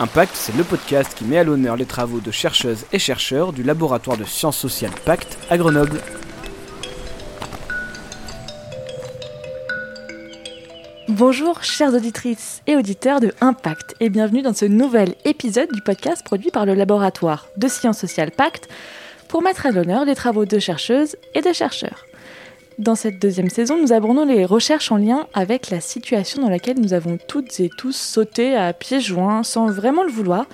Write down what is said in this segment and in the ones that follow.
Impact, c'est le podcast qui met à l'honneur les travaux de chercheuses et chercheurs du laboratoire de sciences sociales Pacte à Grenoble. Bonjour chères auditrices et auditeurs de Impact et bienvenue dans ce nouvel épisode du podcast produit par le laboratoire de sciences sociales Pacte pour mettre à l'honneur les travaux de chercheuses et de chercheurs. Dans cette deuxième saison, nous abordons les recherches en lien avec la situation dans laquelle nous avons toutes et tous sauté à pieds joints sans vraiment le vouloir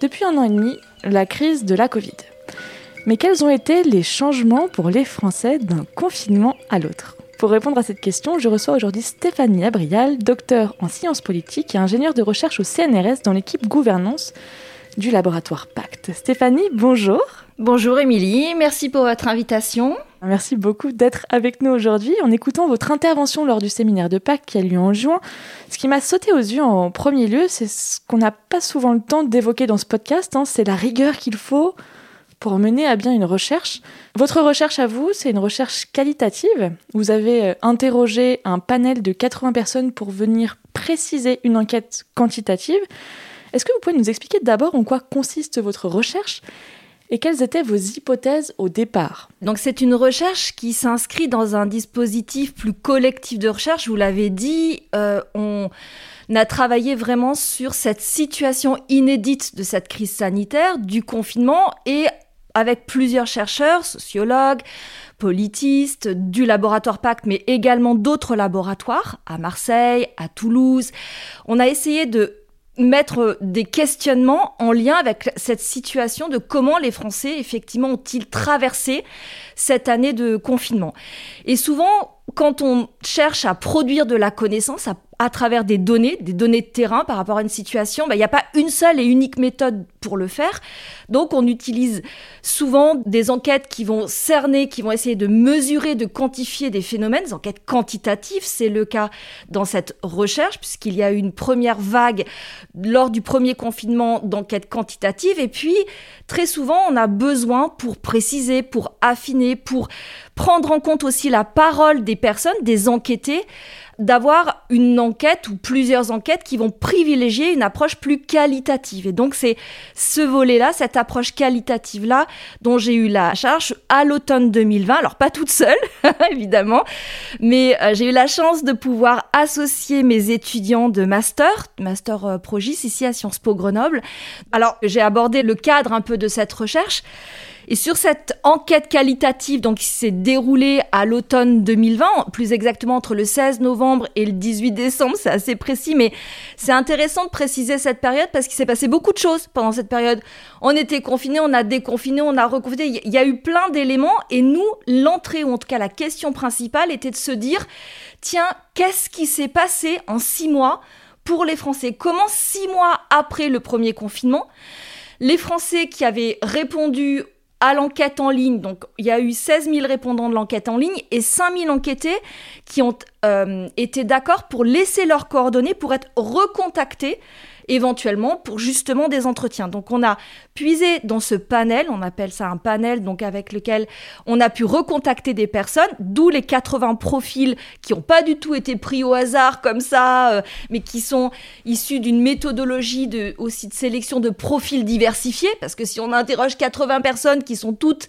depuis un an et demi, la crise de la Covid. Mais quels ont été les changements pour les Français d'un confinement à l'autre? Pour répondre à cette question, je reçois aujourd'hui Stéphanie Abrial, docteur en sciences politiques et ingénieure de recherche au CNRS dans l'équipe gouvernance du laboratoire Pacte. Stéphanie, bonjour. Bonjour Émilie, merci pour votre invitation. Merci beaucoup d'être avec nous aujourd'hui. En écoutant votre intervention lors du séminaire de Pâques qui a lieu en juin, ce qui m'a sauté aux yeux en premier lieu, c'est ce qu'on n'a pas souvent le temps d'évoquer dans ce podcast, hein, c'est la rigueur qu'il faut pour mener à bien une recherche. Votre recherche à vous, c'est une recherche qualitative. Vous avez euh, interrogé un panel de 80 personnes pour venir préciser une enquête quantitative. Est-ce que vous pouvez nous expliquer d'abord en quoi consiste votre recherche et quelles étaient vos hypothèses au départ Donc c'est une recherche qui s'inscrit dans un dispositif plus collectif de recherche. Vous l'avez dit, euh, on a travaillé vraiment sur cette situation inédite de cette crise sanitaire, du confinement, et avec plusieurs chercheurs, sociologues, politistes, du laboratoire Pacte, mais également d'autres laboratoires, à Marseille, à Toulouse. On a essayé de mettre des questionnements en lien avec cette situation de comment les Français, effectivement, ont-ils traversé cette année de confinement. Et souvent, quand on cherche à produire de la connaissance, à à travers des données, des données de terrain par rapport à une situation, bah, il n'y a pas une seule et unique méthode pour le faire. Donc on utilise souvent des enquêtes qui vont cerner, qui vont essayer de mesurer, de quantifier des phénomènes, des enquêtes quantitatives. C'est le cas dans cette recherche, puisqu'il y a eu une première vague lors du premier confinement d'enquêtes quantitatives. Et puis, très souvent, on a besoin pour préciser, pour affiner, pour prendre en compte aussi la parole des personnes, des enquêtés, d'avoir une enquête ou plusieurs enquêtes qui vont privilégier une approche plus qualitative. Et donc c'est ce volet-là, cette approche qualitative-là, dont j'ai eu la charge à l'automne 2020. Alors pas toute seule, évidemment, mais euh, j'ai eu la chance de pouvoir associer mes étudiants de master, master euh, Progis ici à Sciences Po Grenoble. Alors j'ai abordé le cadre un peu de cette recherche. Et sur cette enquête qualitative, donc qui s'est déroulée à l'automne 2020, plus exactement entre le 16 novembre et le 18 décembre, c'est assez précis, mais c'est intéressant de préciser cette période parce qu'il s'est passé beaucoup de choses pendant cette période. On était confinés, on a déconfiné, on a reconfiné, il y a eu plein d'éléments et nous, l'entrée, ou en tout cas la question principale, était de se dire, tiens, qu'est-ce qui s'est passé en six mois pour les Français? Comment six mois après le premier confinement les Français qui avaient répondu à l'enquête en ligne. Donc, il y a eu 16 000 répondants de l'enquête en ligne et 5 000 enquêtés qui ont euh, été d'accord pour laisser leurs coordonnées pour être recontactés éventuellement pour justement des entretiens. Donc on a puisé dans ce panel, on appelle ça un panel, donc avec lequel on a pu recontacter des personnes, d'où les 80 profils qui n'ont pas du tout été pris au hasard comme ça, euh, mais qui sont issus d'une méthodologie aussi de sélection de profils diversifiés, parce que si on interroge 80 personnes qui sont toutes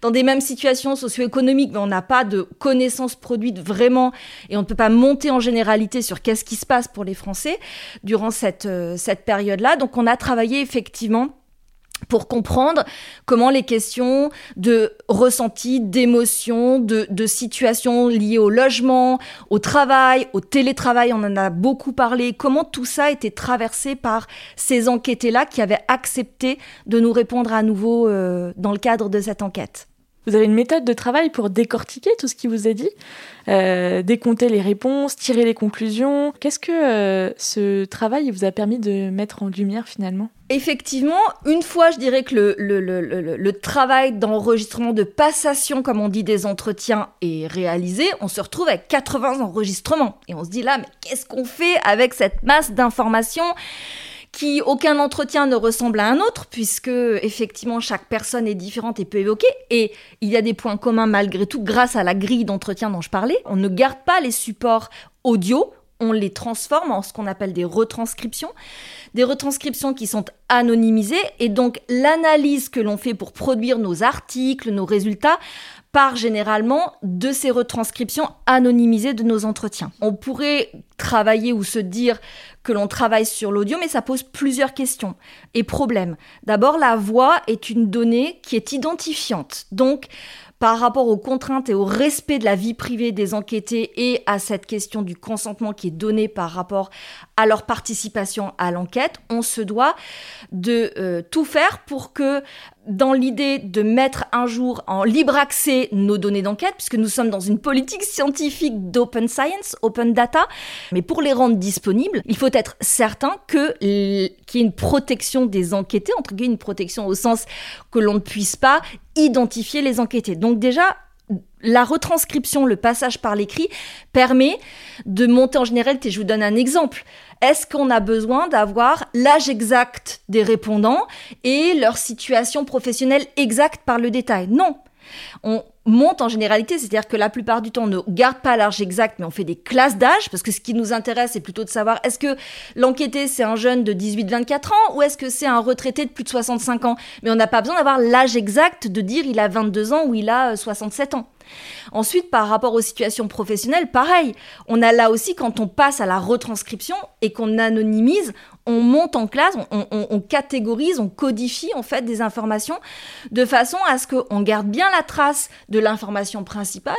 dans des mêmes situations socio-économiques, mais on n'a pas de connaissances produites vraiment, et on ne peut pas monter en généralité sur qu'est-ce qui se passe pour les Français durant cette... Euh, cette période-là. Donc on a travaillé effectivement pour comprendre comment les questions de ressenti, d'émotion, de, de situations liées au logement, au travail, au télétravail, on en a beaucoup parlé, comment tout ça a été traversé par ces enquêtés-là qui avaient accepté de nous répondre à nouveau euh, dans le cadre de cette enquête. Vous avez une méthode de travail pour décortiquer tout ce qui vous est dit, euh, décompter les réponses, tirer les conclusions. Qu'est-ce que euh, ce travail vous a permis de mettre en lumière finalement? Effectivement, une fois, je dirais que le, le, travail d'enregistrement, de passation, comme on dit, des entretiens est réalisé, on se retrouve avec 80 enregistrements. Et on se dit là, mais qu'est-ce qu'on fait avec cette masse d'informations? Qui aucun entretien ne ressemble à un autre, puisque effectivement chaque personne est différente et peut évoquer. Et il y a des points communs malgré tout, grâce à la grille d'entretien dont je parlais. On ne garde pas les supports audio on les transforme en ce qu'on appelle des retranscriptions, des retranscriptions qui sont anonymisées, et donc l'analyse que l'on fait pour produire nos articles, nos résultats, part généralement de ces retranscriptions anonymisées de nos entretiens. On pourrait travailler ou se dire que l'on travaille sur l'audio, mais ça pose plusieurs questions et problèmes. D'abord, la voix est une donnée qui est identifiante. Donc, par rapport aux contraintes et au respect de la vie privée des enquêtés et à cette question du consentement qui est donné par rapport à leur participation à l'enquête, on se doit de euh, tout faire pour que dans l'idée de mettre un jour en libre accès nos données d'enquête, puisque nous sommes dans une politique scientifique d'open science, open data, mais pour les rendre disponibles, il faut être certain qu'il y ait une protection des enquêtés, entre guillemets une protection au sens que l'on ne puisse pas identifier les enquêtés. Donc déjà, la retranscription, le passage par l'écrit, permet de monter en généralité. Je vous donne un exemple. Est-ce qu'on a besoin d'avoir l'âge exact des répondants et leur situation professionnelle exacte par le détail? Non. On monte en généralité, c'est-à-dire que la plupart du temps, on ne garde pas l'âge exact, mais on fait des classes d'âge, parce que ce qui nous intéresse, c'est plutôt de savoir est-ce que l'enquêté, c'est un jeune de 18-24 ans, ou est-ce que c'est un retraité de plus de 65 ans? Mais on n'a pas besoin d'avoir l'âge exact de dire il a 22 ans ou il a 67 euh, ans. Ensuite, par rapport aux situations professionnelles, pareil. On a là aussi, quand on passe à la retranscription et qu'on anonymise, on monte en classe, on, catégorise, on codifie en fait des informations de façon à ce qu'on garde bien la trace de l'information principale.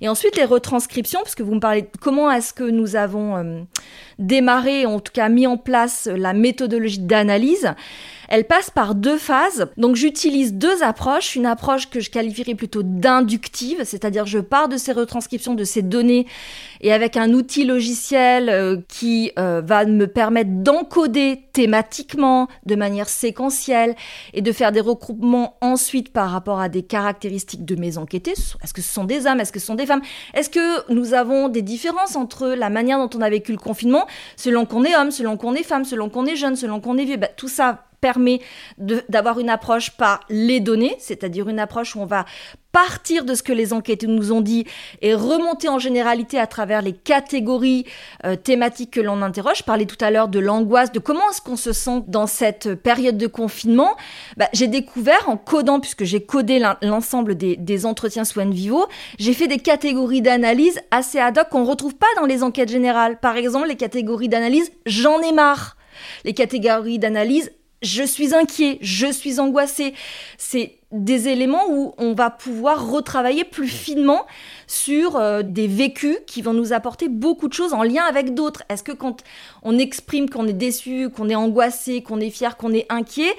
Et ensuite, les retranscriptions, parce que vous me parlez de comment est-ce que nous avons euh, démarré, en tout cas mis en place la méthodologie d'analyse. Elle passe par deux phases. Donc j'utilise deux approches. Une approche que je qualifierais plutôt d'inductive, c'est-à-dire je pars de ces retranscriptions, de ces données, et avec un outil logiciel euh, qui euh, va me permettre d'encoder thématiquement, de manière séquentielle, et de faire des regroupements ensuite par rapport à des caractéristiques de mes enquêtés. Est-ce que ce sont des hommes? Est-ce que ce sont des femmes? Est-ce que nous avons des différences entre la manière dont on a vécu le confinement, selon qu'on est homme, selon qu'on est femme, selon qu'on est jeune, selon qu'on est vieux? Bah, Tout ça permet d'avoir une approche par les données, c'est-à-dire une approche où on va partir de ce que les enquêtes nous ont dit et remonter en généralité à travers les catégories euh, thématiques que l'on interroge. Je parlais tout à l'heure de l'angoisse, de comment est-ce qu'on se sent dans cette période de confinement. Bah, j'ai découvert en codant, puisque j'ai codé l'ensemble des, des, entretiens sous vivo, j'ai fait des catégories d'analyse assez ad hoc qu'on ne retrouve pas dans les enquêtes générales. Par exemple, les catégories d'analyse j'en ai marre. Les catégories d'analyse je suis inquiet, je suis angoissé. C'est des éléments où on va pouvoir retravailler plus finement sur euh, des vécus qui vont nous apporter beaucoup de choses en lien avec d'autres. Est-ce que quand on exprime qu'on est déçu, qu'on est angoissé, qu'on est fier, qu'on est inquiet,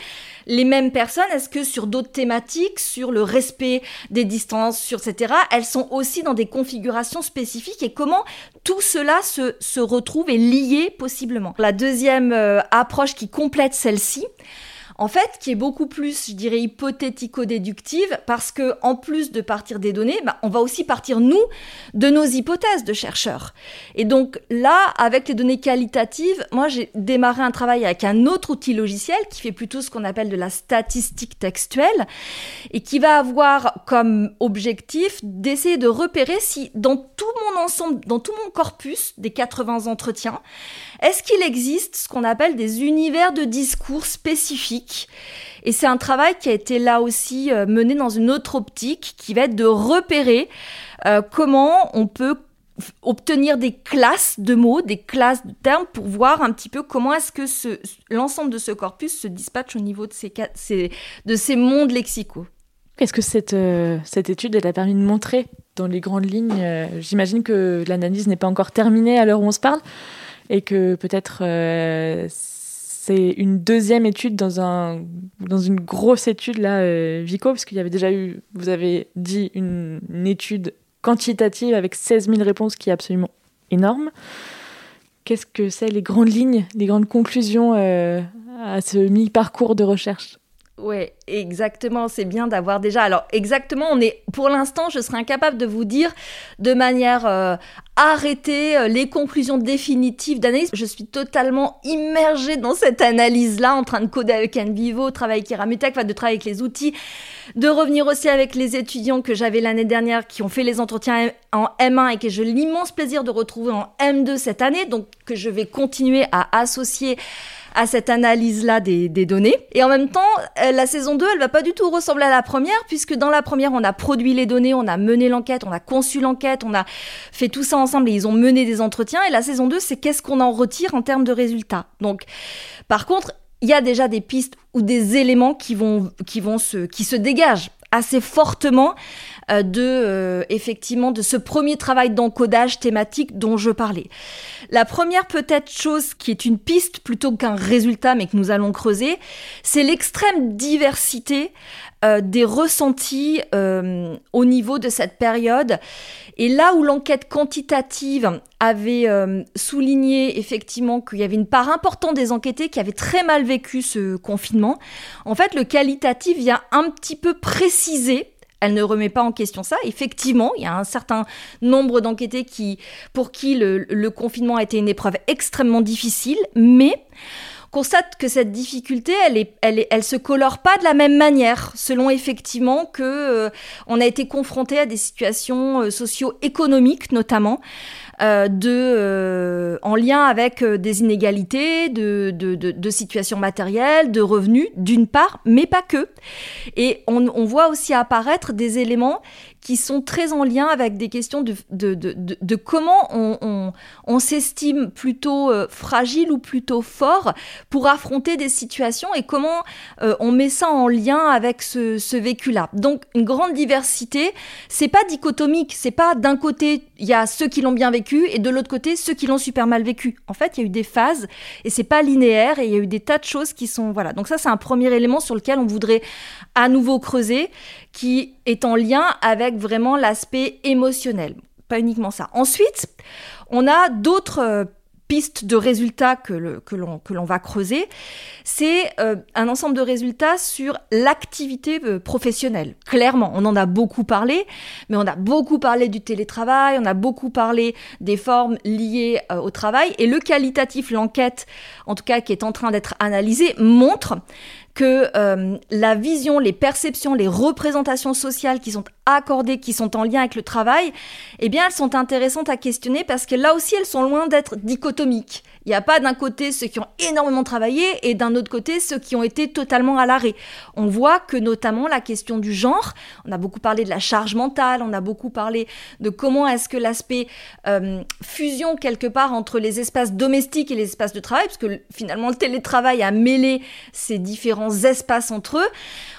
les mêmes personnes, est-ce que sur d'autres thématiques, sur le respect des distances, sur etc., elles sont aussi dans des configurations spécifiques et comment tout cela se, se retrouve et lié possiblement? La deuxième euh, approche qui complète celle-ci, en fait, qui est beaucoup plus, je dirais, hypothético-déductive, parce que en plus de partir des données, bah, on va aussi partir, nous, de nos hypothèses de chercheurs. Et donc là, avec les données qualitatives, moi, j'ai démarré un travail avec un autre outil logiciel qui fait plutôt ce qu'on appelle de la statistique textuelle, et qui va avoir comme objectif d'essayer de repérer si dans tout mon ensemble, dans tout mon corpus des 80 entretiens, est-ce qu'il existe ce qu'on appelle des univers de discours spécifiques Et c'est un travail qui a été là aussi euh, mené dans une autre optique qui va être de repérer euh, comment on peut obtenir des classes de mots, des classes de termes pour voir un petit peu comment est-ce que l'ensemble de ce corpus se dispatche au niveau de ces, de ces mondes lexicaux. Qu'est-ce que cette, euh, cette étude elle a permis de montrer dans les grandes lignes J'imagine que l'analyse n'est pas encore terminée à l'heure où on se parle, et que peut-être c'est une deuxième étude dans, un, dans une grosse étude là, euh, Vico, parce qu'il y avait déjà eu, vous avez dit, une, étude quantitative avec 16 000 réponses qui est absolument énorme. Qu'est-ce que c'est les grandes lignes, les grandes conclusions euh, à ce mi-parcours de recherche? Ouais, exactement, c'est bien d'avoir déjà. Alors exactement, on est pour l'instant, je serais incapable de vous dire de manière euh, arrêtée euh, les conclusions définitives d'analyse. Je suis totalement immergée dans cette analyse-là, en train de coder avec Envivo, travailler avec Keramutech, de travailler avec les outils, de revenir aussi avec les étudiants que j'avais l'année dernière qui ont fait les entretiens en M1 et que j'ai l'immense plaisir de retrouver en M2 cette année, donc que je vais continuer à associer à cette analyse-là des, données. Et en même temps, euh, la saison 2, elle va pas du tout ressembler à la première, puisque dans la première, on a produit les données, on a mené l'enquête, on a conçu l'enquête, on a fait tout ça ensemble et ils ont mené des entretiens. Et la saison 2, c'est qu'est-ce qu'on en retire en termes de résultats. Donc, par contre, il y a déjà des pistes ou des éléments qui vont, qui vont se, qui se dégagent assez fortement de euh, effectivement de ce premier travail d'encodage thématique dont je parlais. La première peut-être chose qui est une piste plutôt qu'un résultat mais que nous allons creuser, c'est l'extrême diversité euh, des ressentis au niveau de cette période. Et là où l'enquête quantitative avait souligné effectivement qu'il y avait une part importante des enquêtés qui avaient très mal vécu ce confinement, en fait le qualitatif vient un petit peu préciser elle ne remet pas en question ça. Effectivement, il y a un certain nombre d'enquêtés pour qui le, confinement a été une épreuve extrêmement difficile, mais constate que cette difficulté, elle, est, se colore pas de la même manière, selon effectivement que euh, on a été confronté à des situations euh, socio-économiques notamment, euh, de, en lien avec des inégalités, de, de, de, situations matérielles, de revenus, d'une part, mais pas que. Et on, on voit aussi apparaître des éléments qui sont très en lien avec des questions de, de, de, de comment on, on, on s'estime plutôt euh, fragile ou plutôt fort pour affronter des situations et comment euh, on met ça en lien avec ce, ce vécu-là. Donc une grande diversité, c'est pas dichotomique, c'est pas d'un côté il y a ceux qui l'ont bien vécu et de l'autre côté ceux qui l'ont super mal vécu. En fait, il y a eu des phases et c'est pas linéaire et il y a eu des tas de choses qui sont voilà. Donc ça c'est un premier élément sur lequel on voudrait à nouveau creuser qui est en lien avec vraiment l'aspect émotionnel. Pas uniquement ça. Ensuite, on a d'autres euh, pistes de résultats que, que l'on va creuser, c'est euh, un ensemble de résultats sur l'activité euh, professionnelle. Clairement, on en a beaucoup parlé, mais on a beaucoup parlé du télétravail, on a beaucoup parlé des formes liées au travail, et le qualitatif, l'enquête, en tout cas qui est en train d'être analysée, montre que euh, la vision, les perceptions, les représentations sociales qui sont accordées, qui sont en lien avec le travail, eh bien, elles sont intéressantes à questionner parce que là aussi, elles sont loin d'être dichotomiques. Il n'y a pas d'un côté ceux qui ont énormément travaillé et d'un autre côté ceux qui ont été totalement à l'arrêt. On voit que notamment la question du genre, on a beaucoup parlé de la charge mentale, on a beaucoup parlé de comment est-ce que l'aspect euh, fusion quelque part entre les espaces domestiques et les espaces de travail, parce que finalement le télétravail a mêlé ces différents espaces entre eux,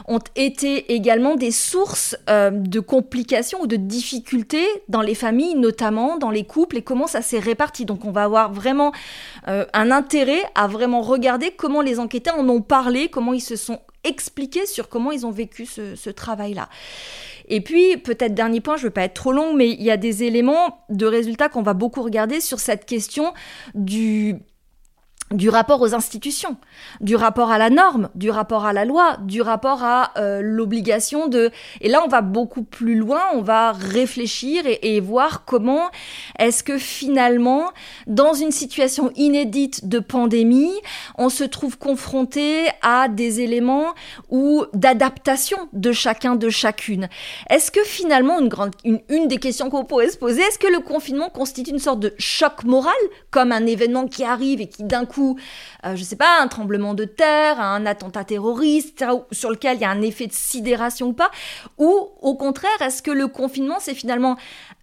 ont été également des sources euh, de complications ou de difficultés dans les familles, notamment dans les couples, et comment ça s'est réparti. Donc on va avoir vraiment euh, un intérêt à vraiment regarder comment les enquêteurs en ont parlé, comment ils se sont expliqués sur comment ils ont vécu ce, travail-là. Et puis, peut-être dernier point, je ne veux pas être trop long, mais il y a des éléments de résultats qu'on va beaucoup regarder sur cette question du du rapport aux institutions, du rapport à la norme, du rapport à la loi, du rapport à euh, l'obligation de... Et là, on va beaucoup plus loin, on va réfléchir et, voir comment est-ce que finalement, dans une situation inédite de pandémie, on se trouve confronté à des éléments ou d'adaptation de chacun, de chacune. Est-ce que finalement, une, des questions qu'on pourrait se poser, est-ce que le confinement constitue une sorte de choc moral, comme un événement qui arrive et qui d'un coup je euh, je sais pas, un tremblement de terre, un attentat terroriste, sur lequel il y a un effet de sidération ou pas? Ou au contraire, est-ce que le confinement, c'est finalement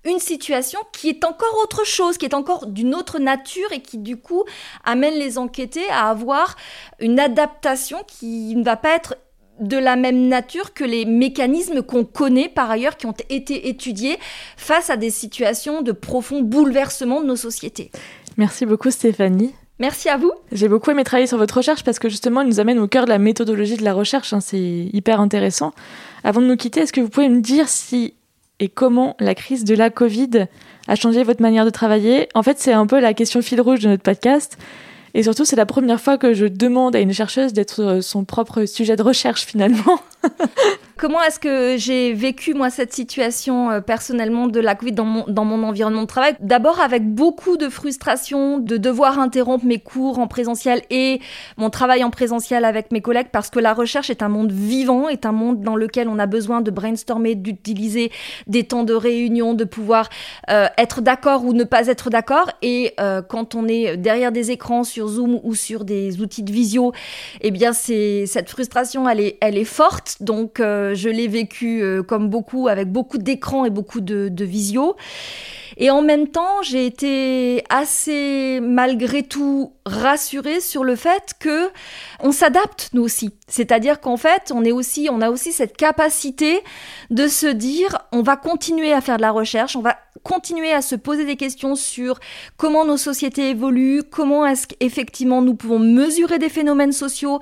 une situation qui est encore autre chose, qui est encore d'une autre nature et qui du coup amène les enquêtés à avoir une adaptation qui ne va pas être de la même nature que les mécanismes qu'on connaît par ailleurs, qui ont été étudiés face à des situations de profond bouleversement de nos sociétés. Merci beaucoup Stéphanie. Merci à vous. J'ai beaucoup aimé travailler sur votre recherche parce que justement, elle nous amène au cœur de la méthodologie de la recherche. Hein. c'est hyper intéressant. Avant de nous quitter, est-ce que vous pouvez me dire si et comment la crise de la Covid a changé votre manière de travailler En fait, c'est un peu la question fil rouge de notre podcast. Et surtout, c'est la première fois que je demande à une chercheuse d'être son propre sujet de recherche finalement. Comment est-ce que j'ai vécu moi cette situation euh, personnellement de la Covid dans mon, dans mon environnement de travail? D'abord avec beaucoup de frustration de devoir interrompre mes cours en présentiel et mon travail en présentiel avec mes collègues parce que la recherche est un monde vivant, est un monde dans lequel on a besoin de brainstormer, d'utiliser des temps de réunion, de pouvoir euh, être d'accord ou ne pas être d'accord. Et euh, quand on est derrière des écrans sur Zoom ou sur des outils de visio, eh bien c'est cette frustration elle est elle est forte. Donc je l'ai vécu euh, comme beaucoup, avec beaucoup d'écrans et beaucoup de, de visio. Et en même temps, j'ai été assez, malgré tout, rassurée sur le fait que on s'adapte nous aussi. C'est-à-dire qu'en fait, on est aussi, on a aussi cette capacité de se dire, on va continuer à faire de la recherche, on va continuer à se poser des questions sur comment nos sociétés évoluent, comment est-ce qu'effectivement nous pouvons mesurer des phénomènes sociaux,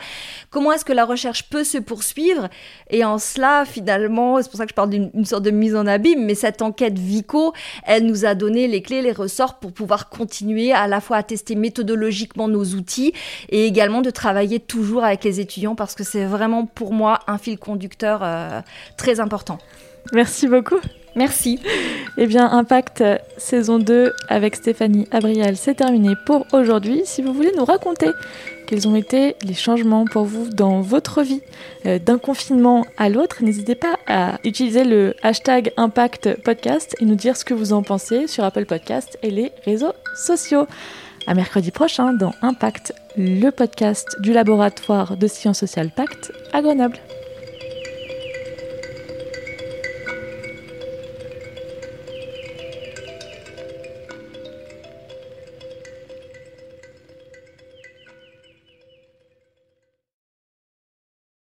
comment est-ce que la recherche peut se poursuivre. Et en cela, finalement, c'est pour ça que je parle d'une sorte de mise en abîme, mais cette enquête Vico, elle nous a donné les clés, les ressorts pour pouvoir continuer à la fois à tester méthodologiquement nos outils et également de travailler toujours avec les étudiants parce que c'est vraiment pour moi un fil conducteur euh, très important. Merci beaucoup. Merci. Eh bien, Impact euh, saison 2 avec Stéphanie Abrial, c'est terminé pour aujourd'hui. Si vous voulez nous raconter quels ont été les changements pour vous dans votre vie euh, d'un confinement à l'autre, n'hésitez pas à utiliser le hashtag Impact Podcast et nous dire ce que vous en pensez sur Apple Podcast et les réseaux sociaux. À mercredi prochain dans Impact, le podcast du laboratoire de sciences sociales Pacte à Grenoble.